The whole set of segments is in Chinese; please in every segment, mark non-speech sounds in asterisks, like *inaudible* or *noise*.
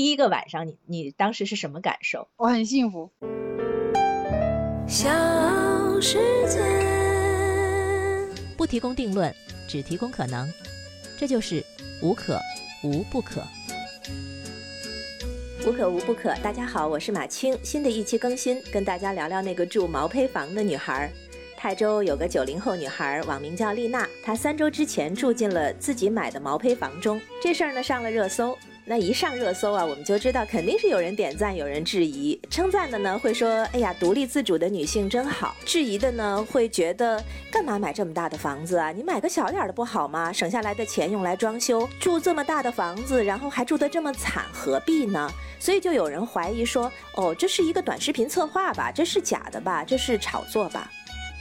第一个晚上，你你当时是什么感受？我很幸福。小世界，不提供定论，只提供可能，这就是无可无不可。无可无不可。大家好，我是马青，新的一期更新，跟大家聊聊那个住毛坯房的女孩。泰州有个九零后女孩，网名叫丽娜，她三周之前住进了自己买的毛坯房中。这事儿呢上了热搜，那一上热搜啊，我们就知道肯定是有人点赞，有人质疑。称赞的呢会说，哎呀，独立自主的女性真好；质疑的呢会觉得，干嘛买这么大的房子啊？你买个小点儿的不好吗？省下来的钱用来装修，住这么大的房子，然后还住得这么惨，何必呢？所以就有人怀疑说，哦，这是一个短视频策划吧？这是假的吧？这是炒作吧？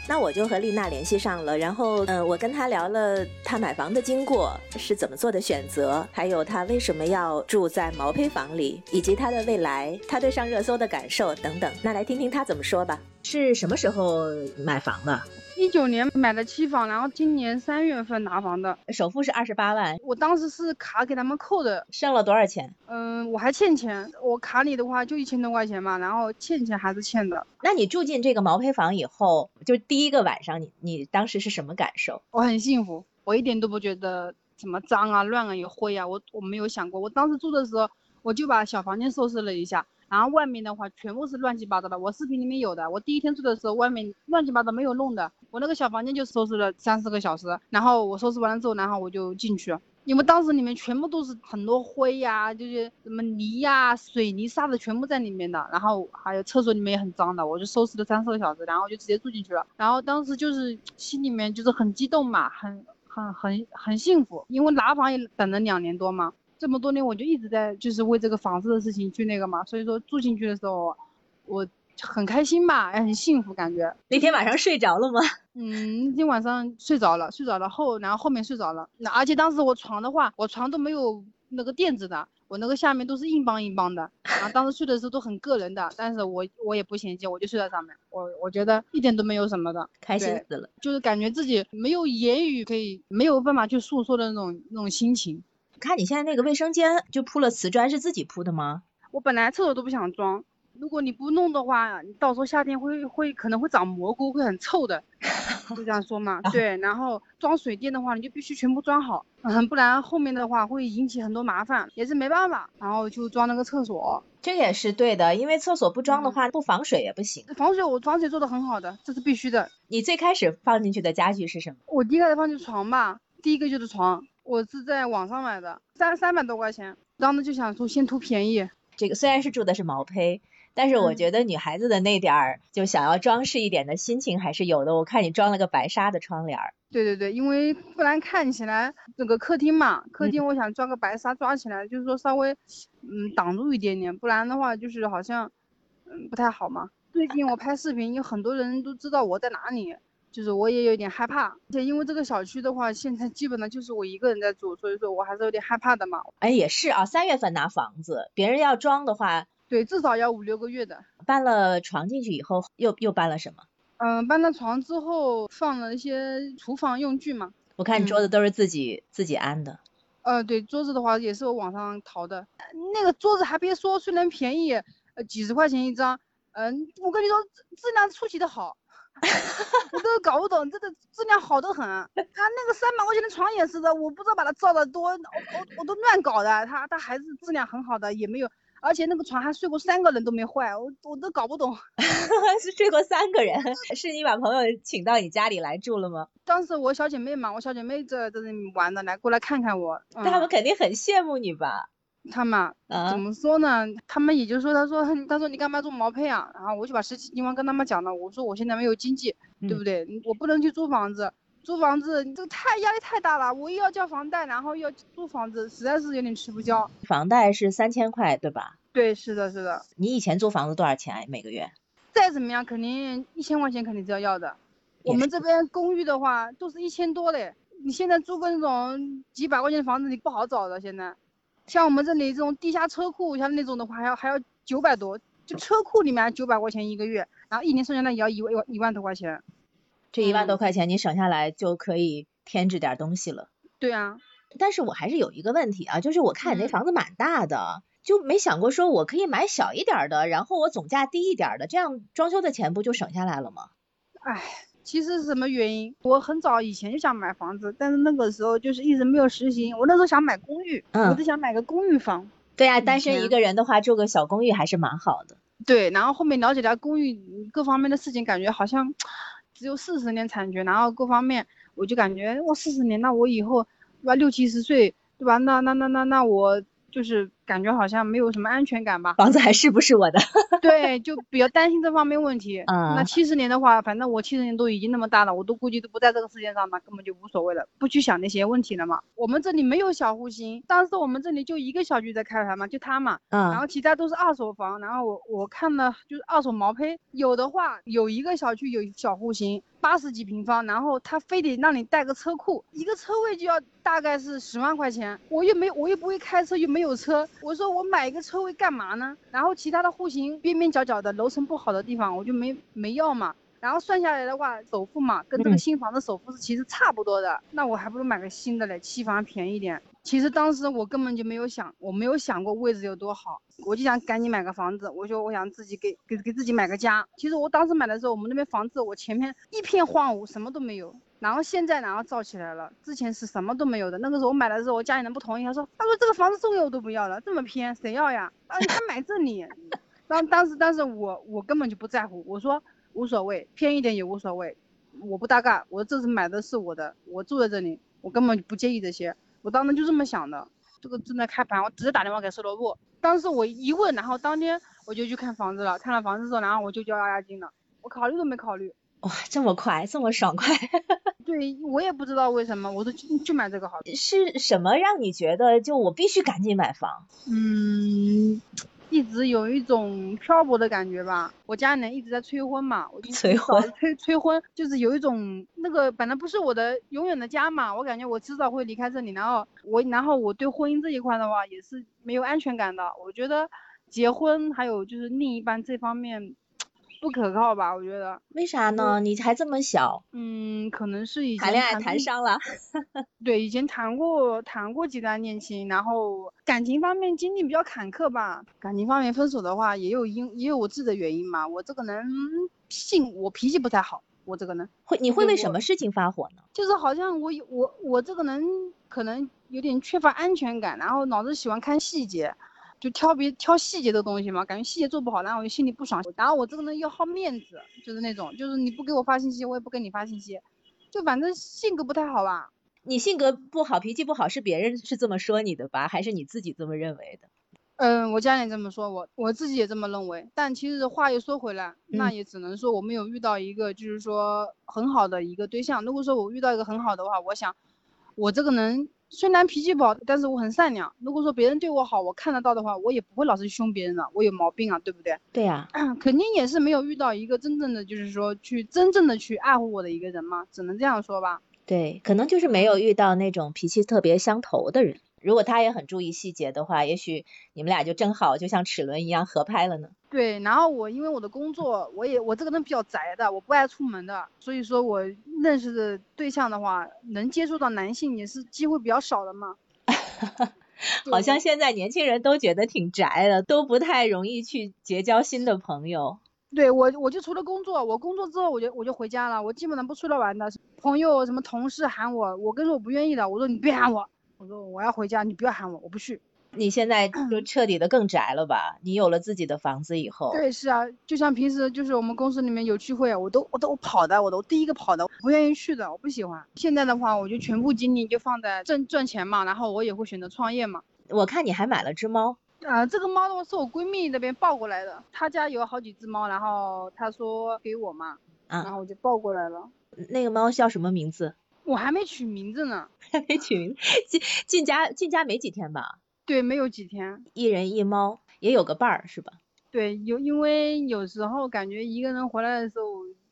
那我就和丽娜联系上了，然后，嗯，我跟她聊了她买房的经过，是怎么做的选择，还有她为什么要住在毛坯房里，以及她的未来，她对上热搜的感受等等。那来听听她怎么说吧。是什么时候买房的？一九年买的期房，然后今年三月份拿房的，首付是二十八万。我当时是卡给他们扣的，剩了多少钱？嗯，我还欠钱，我卡里的话就一千多块钱嘛，然后欠钱还是欠的。那你住进这个毛坯房以后，就第一个晚上，你你当时是什么感受？我很幸福，我一点都不觉得什么脏啊、乱啊、有灰啊，我我没有想过。我当时住的时候，我就把小房间收拾了一下。然后外面的话全部是乱七八糟的，我视频里面有的。我第一天住的时候，外面乱七八糟没有弄的，我那个小房间就收拾了三四个小时。然后我收拾完了之后，然后我就进去，因为当时里面全部都是很多灰呀，就是什么泥呀、水泥沙子全部在里面的。然后还有厕所里面也很脏的，我就收拾了三四个小时，然后就直接住进去了。然后当时就是心里面就是很激动嘛，很很很很幸福，因为拿房也等了两年多嘛。这么多年我就一直在就是为这个房子的事情去那个嘛，所以说住进去的时候，我很开心吧，也很幸福感觉。那天晚上睡着了吗？*laughs* 嗯，那天晚上睡着了，睡着了后，然后后面睡着了。那而且当时我床的话，我床都没有那个垫子的，我那个下面都是硬邦硬邦的。然后当时睡的时候都很硌人的，但是我我也不嫌弃，我就睡在上面。我我觉得一点都没有什么的，*laughs* 开心死了。就是感觉自己没有言语可以，没有办法去诉说的那种那种心情。看你现在那个卫生间就铺了瓷砖，是自己铺的吗？我本来厕所都不想装，如果你不弄的话，你到时候夏天会会可能会长蘑菇，会很臭的，*laughs* 就这样说嘛。对，然后装水电的话，你就必须全部装好，嗯，不然后面的话会引起很多麻烦，也是没办法。然后就装那个厕所，这也是对的，因为厕所不装的话，不防水也不行。防水我防水做的很好的，这是必须的。你最开始放进去的家具是什么？我第一个放进床吧，第一个就是床。我是在网上买的，三三百多块钱，当时就想说先图便宜。这个虽然是住的是毛坯，但是我觉得女孩子的那点儿就想要装饰一点的心情还是有的。我看你装了个白纱的窗帘儿。对对对，因为不然看起来整个客厅嘛，客厅我想装个白纱抓起来，就是说稍微嗯挡住一点点，不然的话就是好像嗯不太好嘛。最近我拍视频，有很多人都知道我在哪里。就是我也有点害怕，而且因为这个小区的话，现在基本上就是我一个人在住，所以说我还是有点害怕的嘛。哎，也是啊，三月份拿房子，别人要装的话，对，至少要五六个月的。搬了床进去以后，又又搬了什么？嗯，搬了床之后，放了一些厨房用具嘛。我看你桌子都是自己自己安的。呃，对，桌子的话也是我网上淘的，那个桌子还别说，虽然便宜，呃，几十块钱一张，嗯，我跟你说，质量出奇的好。*laughs* 我都搞不懂，这个质量好得很。他那个三百块钱的床也是的，我不知道把它造的多，我我我都乱搞的。他他还是质量很好的，也没有，而且那个床还睡过三个人都没坏，我我都搞不懂。*laughs* 是睡过三个人？是你把朋友请到你家里来住了吗？当时我小姐妹嘛，我小姐妹在在那玩的，来过来看看我。他们肯定很羡慕你吧？他们怎么说呢？他们也就说，他说，他说你干嘛做毛坯啊？然后我就把实际情况跟他们讲了。我说我现在没有经济，对不对？我不能去租房子，租房子你这个太压力太大了。我又要交房贷，然后又要租房子，实在是有点吃不消。房贷是三千块，对吧？对，是的，是的。你以前租房子多少钱每个月？再怎么样，肯定一千块钱肯定是要要的。我们这边公寓的话都是一千多嘞。你现在租个那种几百块钱的房子，你不好找的现在。像我们这里这种地下车库，像那种的话，还要还要九百多，就车库里面九百块钱一个月，然后一年剩下来也要一万一万多块钱。这一万多块钱你省下来就可以添置点东西了。对啊，但是我还是有一个问题啊，就是我看你那房子蛮大的，就没想过说我可以买小一点的，然后我总价低一点的，这样装修的钱不就省下来了吗？唉，其实是什么原因？我很早以前就想买房子，但是那个时候就是一直没有实行。我那时候想买公寓，嗯我就想买个公寓房。对啊，单身一个人的话，住个小公寓还是蛮好的。对，然后后面了解到公寓嗯各方面的事情，感觉好像 *tsk* 只有四十年产权，然后各方面我就感觉我，四十年，那我以后对吧，六七十岁对吧？那那那那那我就是感觉好像没有什么安全感吧。房子还是不是我的？*laughs* *laughs* 对，就比较担心这方面问题。嗯那七十年的话，反正我七十年都已经那么大了，我都估计都不在这个世界上了，根本就无所谓了，不去想那些问题了嘛。我们这里没有小户型，当时我们这里就一个小区在开盘嘛，就它嘛。然嗯后其他都是二手房，然后我我看了就是二手毛坯，有的话有一个小区有小户型，八十几平方，然后他非得让你带个车库，一个车位就要大概是十万块钱，我又没我又不会开车，又没有车，我说我买一个车位干嘛呢？然后其他的户型边边角角的楼层不好的地方，我就没没要嘛。然后算下来的话，首付嘛，跟这个嗯新房的首付是其实差不多的，那我还不如买个新的嘞，期房便宜点。其实当时我根本就没有想，我没有想过位置有多好，我就想赶紧买个房子。我说我想自己给给给自己买个家。其实我当时买的时候，我们那边房子我前面一片荒芜，什么都没有。然后现在然后造起来了，之前是什么都没有的。那个时候我买的时候，我家里人不同意，他说他说这个房子送给我都不要了，这么偏谁要呀？*laughs* 啊，你还买这里？*laughs* 当当时但是我我根本就不在乎，我说无所谓，偏一点也无所谓，我不搭嘎，我这次买的是我的，我住在这里，我根本就不介意这些，我当时就这么想的。这个正在开盘，我直接打电话给售楼部，当时我一问，然后当天我就去看房子了，看了房子之后，然后我就交押押金了，我考虑都没考虑。哇，这么快，这么爽快，*laughs* 对我也不知道为什么，我说就就买这个好。是什么让你觉得就我必须赶紧买房？嗯，一直有一种漂泊的感觉吧。我家里人一直在催婚嘛，我就催婚催催婚，就是有一种那个本来不是我的永远的家嘛，我感觉我迟早会离开这里，然后我然后我对婚姻这一块的话也是没有安全感的。我觉得结婚还有就是另一半这方面不可靠吧，我觉得，为啥呢？你还这么小，嗯，可能是以前谈恋爱谈伤了。*laughs* 对，以前谈过谈过几段恋情，然后感情方面经历比较坎坷吧。感情方面分手的话，也有因也有我自己的原因嘛。我这个人性我脾气不太好，我这个人会你会为什么事情发火呢？就是好像我有我我这个人可能有点缺乏安全感，然后老是喜欢看细节，就挑别挑细节的东西嘛，感觉细节做不好，然后我就心里不爽。然后我这个人又好面子，就是那种就是你不给我发信息，我也不给你发信息，就反正性格不太好吧。你性格不好，脾气不好，是别人是这么说你的吧？还是你自己这么认为的？嗯，我家里这么说，我我自己也这么认为。但其实话又说回来，那嗯也只能说我没有遇到一个就是说很好的一个对象。如果说我遇到一个很好的话，我想我这个人虽然脾气不好，但是我很善良。如果说别人对我好，我看得到的话，我也不会老是凶别人的，我有毛病啊，对不对？对呀、*clears throat* 肯定也是没有遇到一个真正的就是说去真正的去爱护我的一个人嘛，只能这样说吧。对，可能就是没有遇到那种脾气特别相投的人。如果他也很注意细节的话，也许你们俩就正好就像齿轮一样合拍了呢。对，然后我因为我的工作，我也我这个人比较宅的，我不爱出门的，所以说我认识的对象的话，能接触到男性也是机会比较少的嘛。*laughs* 好像现在年轻人都觉得挺宅的，都不太容易去结交新的朋友。对我我就除了工作，我工作之后我就我就回家了，我基本上不出来玩的。朋友什么同事喊我，我跟说我不愿意的，我说你别喊我，我说我要回家，你不要喊我，我不去。你现在就彻底的更宅了吧？你有了自己的房子以后，对，是啊，就像平时就是我们公司里面有聚会，我都我都跑的，我都第一个跑的，我不愿意去的，我不喜欢。现在的话，我就全部精力就放在挣赚钱嘛，然后我也会选择创业嘛。我看你还买了只猫，啊、这个猫的话是我闺蜜那边抱过来的，她家有好几只猫，然后她说给我嘛，然啊，后我就抱过来了。那个猫叫什么名字？我还没取名字呢，还没取名，进进家进家没几天吧？对，没有几天。一人一猫，也有个伴儿是吧？对，有因为有时候感觉一个人回来的时候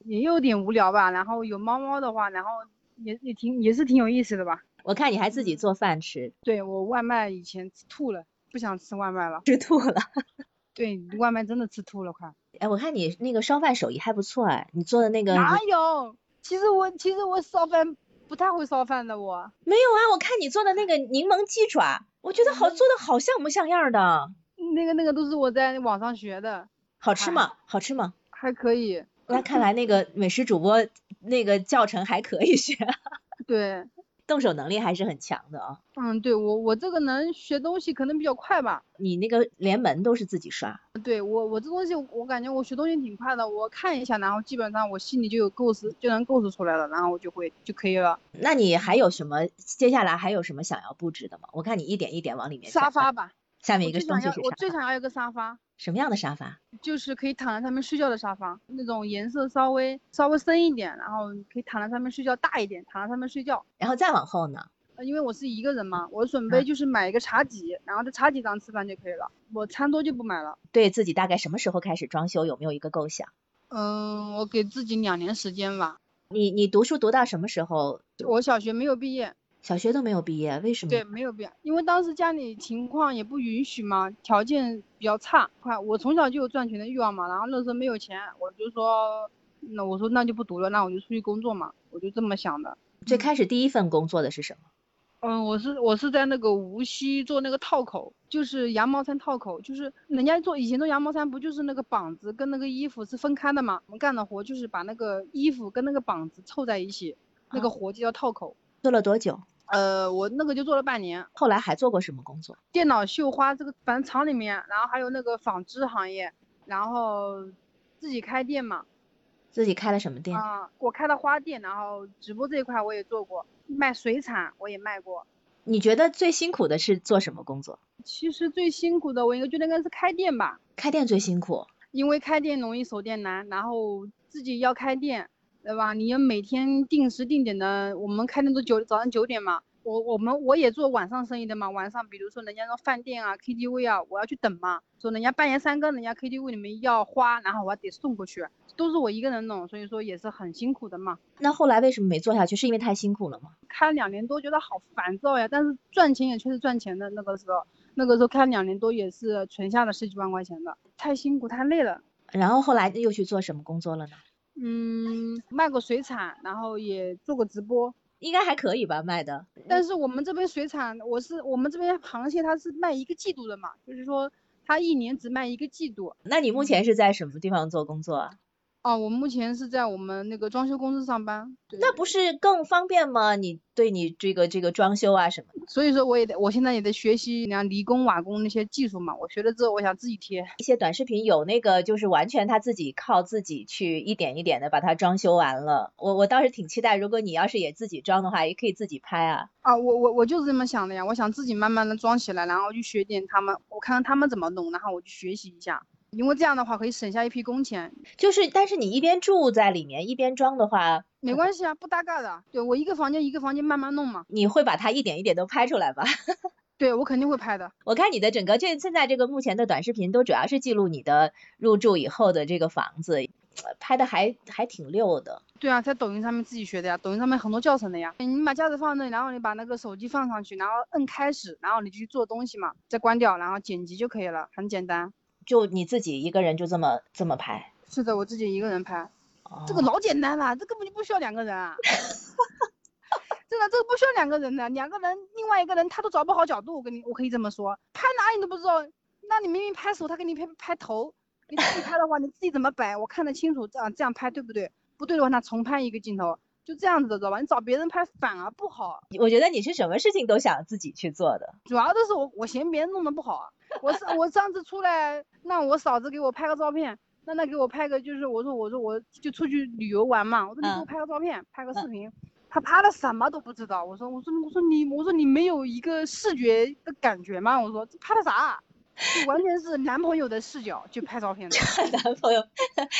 也有点无聊吧，然后有猫猫的话，然后也也挺也是挺有意思的吧。我看你还自己做饭吃，对我外卖以前吃吐了，不想吃外卖了。吃吐了。*laughs* 对，外卖真的吃吐了，快。哎，我看你那个烧饭手艺还不错哎，你做的那个哪有？其实我其实我烧饭不太会烧饭的我。没有啊？我看你做的那个柠檬鸡爪，我觉得好做的好像模像样的。那个那个都是我在网上学的，好吃吗？好吃吗？还可以。那看来那个美食主播那个教程还可以学，*laughs* 对，动手能力还是很强的啊。嗯，对我我这个能学东西可能比较快吧。你那个连门都是自己刷，对我我这东西我感觉我学东西挺快的，我看一下，然后基本上我心里就有构思，就能构思出来了，然后我就会就可以了。那你还有什么？接下来还有什么想要布置的吗？我看你一点一点往里面沙发吧，下面一个我最想要我东西是啥？最想要一个沙发，什么样的沙发？就是可以躺在上面睡觉的沙发，那种颜色稍微稍微深一点，然后可以躺在上面睡觉，大一点，躺在上面睡觉。然后再往后呢？呃因为我是一个人嘛，我准备嗯就是买一个茶几，然后在茶几上吃饭就可以了，我餐桌就不买了。对自己大概什么时候开始装修？有没有一个构想？嗯，我给自己两年时间吧。你你读书读到什么时候？我小学没有毕业，小学都没有毕业，为什么？对，没有毕业，因为当时家里情况也不允许嘛，条件比较差。快，我从小就有赚钱的欲望嘛，然后那时候没有钱，我就说，那我说那就不读了，那我就出去工作嘛，我就这么想的。最开始第一份工作的是什么？嗯，我是我是在那个无锡做那个套口，就是羊毛衫套口，就是人家做以前做羊毛衫不就是那个膀子跟那个衣服是分开的嘛？我们干的活就是把那个衣服跟那个膀子凑在一起，那个啊活就叫套口。做了多久？呃，我那个就做了半年，后来还做过什么工作？电脑绣花这个，反正厂里面，然后还有那个纺织行业，然后自己开店嘛，自己开了什么店？啊、我开了花店，然后直播这一块我也做过，卖水产我也卖过。你觉得最辛苦的是做什么工作？其实最辛苦的，我应该觉得应该是开店吧，开店最辛苦。因为开店容易守店难，然后自己要开店，对吧？你要每天定时定点的，我们开店都九早上九点嘛。我我们我也做晚上生意的嘛，晚上比如说人家那饭店啊、KTV 啊，我要去等嘛，说人家半夜三更人家 KTV 里面要花，然后我还得送过去，都是我一个人弄，所以说也是很辛苦的嘛。那后来为什么没做下去？是因为太辛苦了吗？开了两年多，觉得好烦躁呀，但是赚钱也确实赚钱的，那个时候那个时候开了两年多也是存下了十几万块钱的，太辛苦太累了。然后后来又去做什么工作了呢？嗯，卖过水产，然后也做过直播。应该还可以吧，卖的。但是我们这边水产，我是我们这边螃蟹它是卖一个季度的嘛，就是说它一年只卖一个季度。那你目前是在什么地方做工作啊？哦，我目前是在我们那个装修公司上班。对那不是更方便吗？你对你这个这个装修啊什么的，所以说我也得，我现在也得学习人家泥工瓦工那些技术嘛。我学了之后，我想自己贴。一些短视频有那个就是完全他自己靠自己去一点一点的把它装修完了。我我倒是挺期待，如果你要是也自己装的话，也可以自己拍啊。啊，我我我就是这么想的呀，我想自己慢慢的装起来，然后去学点他们，我看看他们怎么弄，然后我去学习一下，因为这样的话可以省下一批工钱。就是，但是你一边住在里面一边装的话，没关系啊，不搭嘎的。对我一个房间一个房间慢慢弄嘛。你会把它一点一点都拍出来吧？*laughs* 对我肯定会拍的。我看你的整个这现在这个目前的短视频都主要是记录你的入住以后的这个房子，呃拍的还还挺溜的。对啊，在抖音上面自己学的呀，抖音上面很多教程的呀。你把架子放那，然后你把那个手机放上去，然后摁开始，然后你就去做东西嘛，再关掉，然后剪辑就可以了，很简单。就你自己一个人就这么这么拍，是的，我自己一个人拍，这个哦老简单了，这根本就不需要两个人啊。*laughs* 真的，这个不需要两个人的，两个人，另外一个人他都找不好角度，我跟你，我可以这么说，拍哪里你都不知道。那你明明拍手，他给你拍拍头，你自己拍的话，你自己怎么摆，我看得清楚，这样这样拍对不对？不对的话，那重拍一个镜头，就这样子的，知道吧？你找别人拍反而不好，我觉得你是什么事情都想自己去做的。主要的是我我嫌别人弄得不好啊。我上我上次出来，让我嫂子给我拍个照片，让她给我拍个，就是我说我说我就出去旅游玩嘛，我说你给我嗯拍个照片，拍个视频。她拍的什么都不知道，我说我说我说你我说你没有一个视觉的感觉吗？我说这拍的啥？就 *laughs* 完全是男朋友的视角去拍照片的，*laughs* 男朋友，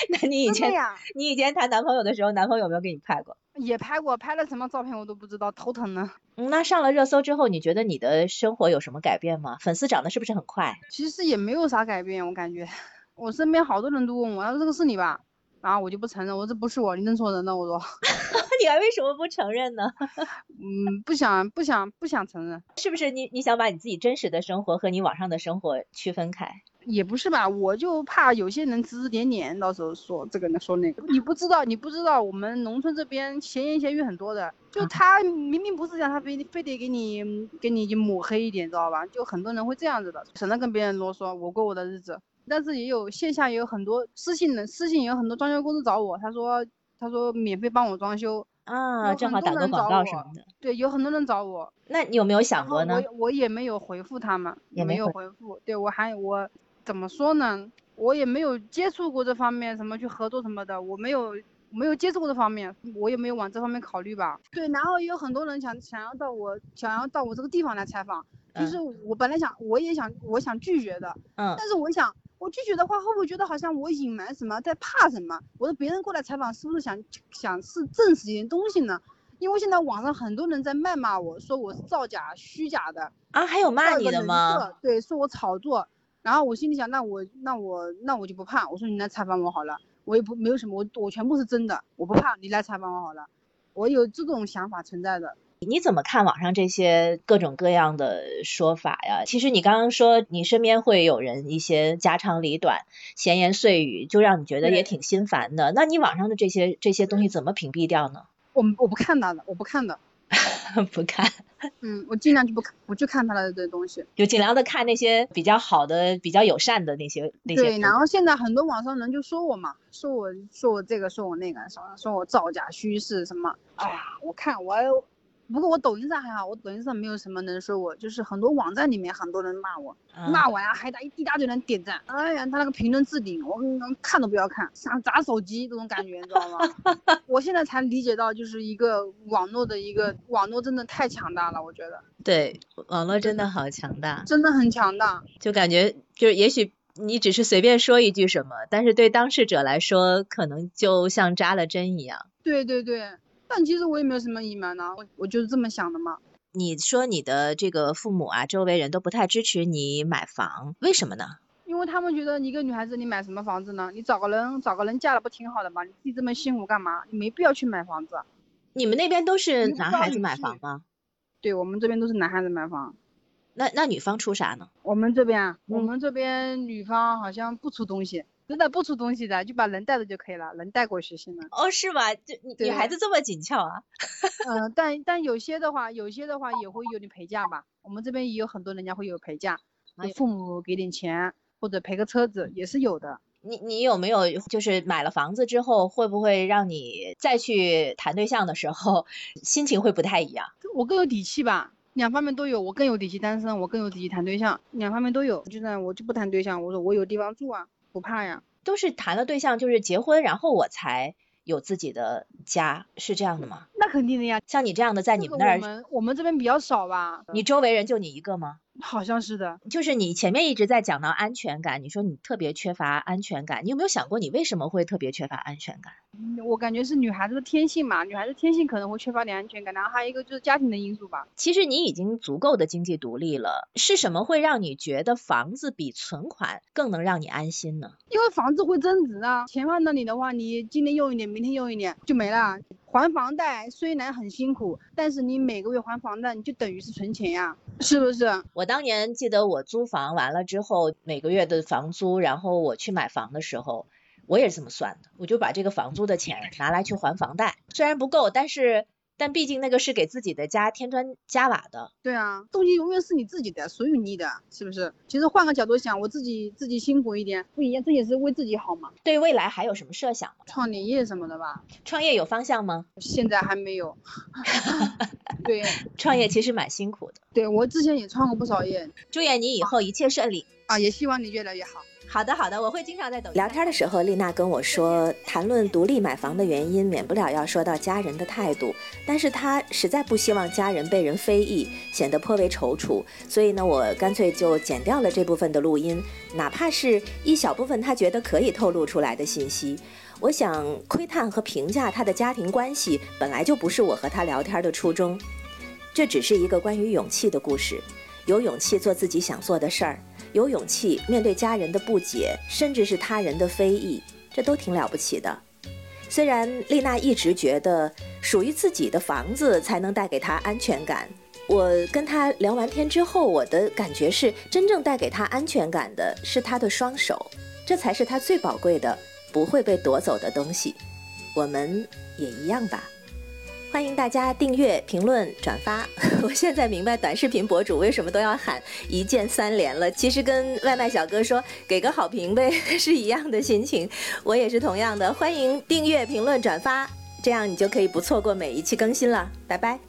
那你以前你以前谈男朋友的时候，男朋友有没有给你拍过？也拍过，拍了什么照片我都不知道，头疼呢。嗯那上了热搜之后，你觉得你的生活有什么改变吗？粉丝涨得是不是很快？其实也没有啥改变，我感觉，我身边好多人都问我，他说这个是你吧？然后我就不承认，我说这不是我，你认错人了。我说，*laughs* 你还为什么不承认呢？*laughs* 嗯，不想不想不想承认，是不是你你想把你自己真实的生活和你网上的生活区分开？也不是吧，我就怕有些人指指点点，到时候说这个说那个。你不知道，你不知道，我们农村这边闲言闲语很多的，就他明明不是这样，他非非得给你给你抹黑一点，知道吧？就很多人会这样子的，省得跟别人啰嗦，我过我的日子。但是也有线下也有很多私信的，私信也有很多装修公司找我，他说他说免费帮我装修。啊，正好打个广告什么的。对，有很多人找我。那你有没有想过呢？我我也没有回复他们，也没有回复。对我还我怎么说呢？我也没有接触过这方面，什么去合作什么的，我没有没有接触过这方面，我也没有往这方面考虑吧。对，然后也有很多人想想要到我想要到我这个地方来采访，就是我本来想我也想我想拒绝的，嗯，但是我想。我拒绝的话，会不会觉得好像我隐瞒什么，在怕什么？我说别人过来采访，是不是想想是证实一点东西呢？因为现在网上很多人在谩骂我，说我是造假、虚假的啊，还有骂你的吗？对，说我炒作。然后我心里想，那我那我那我就不怕。我说你来采访我好了，我也不没有什么，我我全部是真的，我不怕你来采访我好了。我有这种想法存在的。你怎么看网上这些各种各样的说法呀？其实你刚刚说你身边会有人一些家长里短、闲言碎语，就让你觉得也挺心烦的。那你网上的这些这些东西怎么屏蔽掉呢？我我不看他的，我不看的，*laughs* 不看。嗯，我尽量就不不去看他的这东西，就尽量的看那些比较好的、比较友善的那些那些。对，然后现在很多网上人就说我嘛，说我说我这个，说我那个，说说我造假虚事什么。哎呀，我看我。不过我抖音上还好，我抖音上没有什么人说我，就是很多网站里面很多人骂我，骂完还打一一大堆人点赞，哎呀，他那个评论置顶，我看都不要看，想砸手机这种感觉，你知道吗？*laughs* 我现在才理解到，就是一个网络的一个网络真的太强大了，我觉得。对，网络真的好强大，真的很强大，就感觉就是也许你只是随便说一句什么，但是对当事者来说，可能就像扎了针一样。对对对。但其实我也没有什么隐瞒呢，我我就是这么想的嘛。你说你的这个父母啊，周围人都不太支持你买房，为什么呢？因为他们觉得你一个女孩子，你买什么房子呢？你找个人找个人嫁了不挺好的吗？你自己这么辛苦干嘛？你没必要去买房子。你们那边都是男孩子买房吗？对我们这边都是男孩子买房。那那女方出啥呢？我们这边啊，我们这边女方好像不出东西。真的不出东西的，就把人带着就可以了，人带过去行了。哦，是吗？就女孩子这么紧俏啊？*laughs* *laughs* 嗯，但但有些的话，有些的话也会有点陪嫁吧。我们这边也有很多人家会有陪嫁，父母给点钱或者陪个车子也是有的。你你有没有就是买了房子之后，会不会让你再去谈对象的时候心情会不太一样？我更有底气吧，两方面都有，我更有底气单身，我更有底气谈对象，两方面都有。就算我就不谈对象，我说我有地方住啊。不怕呀，都是谈了对象就是结婚，然后我才有自己的家，是这样的吗？那肯定的呀，像你这样的在你们那儿，我们这边比较少吧？你周围人就你一个吗？好像是的，就是你前面一直在讲到安全感，你说你特别缺乏安全感，你有没有想过你为什么会特别缺乏安全感？我感觉是女孩子的天性嘛，女孩子天性可能会缺乏点安全感，然后还有一个就是家庭的因素吧。其实你已经足够的经济独立了，是什么会让你觉得房子比存款更能让你安心呢？因为房子会增值啊，钱放那里的话，你今天用一点，明天用一点就没了。还房贷虽然很辛苦，但是你每个月还房贷，你就等于是存钱呀，是不是？我当年记得我租房完了之后，每个月的房租，然后我去买房的时候，我也是这么算的，我就把这个房租的钱拿来去还房贷，虽然不够，但是。但毕竟那个是给自己的家添砖加瓦的，对啊，东西永远是你自己的，属于你的，是不是？其实换个角度想，我自己自己辛苦一点不一样，这也是为自己好嘛。对未来还有什么设想吗？创点业什么的吧。创业有方向吗？现在还没有。*laughs* 对，创业其实蛮辛苦的。对我之前也创过不少业。祝愿你以后一切顺利啊！也希望你越来越好。好的，好的，我会经常在抖音聊天的时候，丽娜跟我说，谈论独立买房的原因，免不了要说到家人的态度。但是她实在不希望家人被人非议，显得颇为踌躇。所以呢，我干脆就剪掉了这部分的录音，哪怕是一小部分她觉得可以透露出来的信息。我想窥探和评价她的家庭关系，本来就不是我和她聊天的初衷。这只是一个关于勇气的故事，有勇气做自己想做的事儿。有勇气面对家人的不解，甚至是他人的非议，这都挺了不起的。虽然丽娜一直觉得属于自己的房子才能带给她安全感，我跟她聊完天之后，我的感觉是，真正带给她安全感的是她的双手，这才是她最宝贵的，不会被夺走的东西。我们也一样吧。欢迎大家订阅、评论、转发。*laughs* 我现在明白短视频博主为什么都要喊一键三连了，其实跟外卖小哥说给个好评呗 *laughs* 是一样的心情。我也是同样的，欢迎订阅、评论、转发，这样你就可以不错过每一期更新了。拜拜。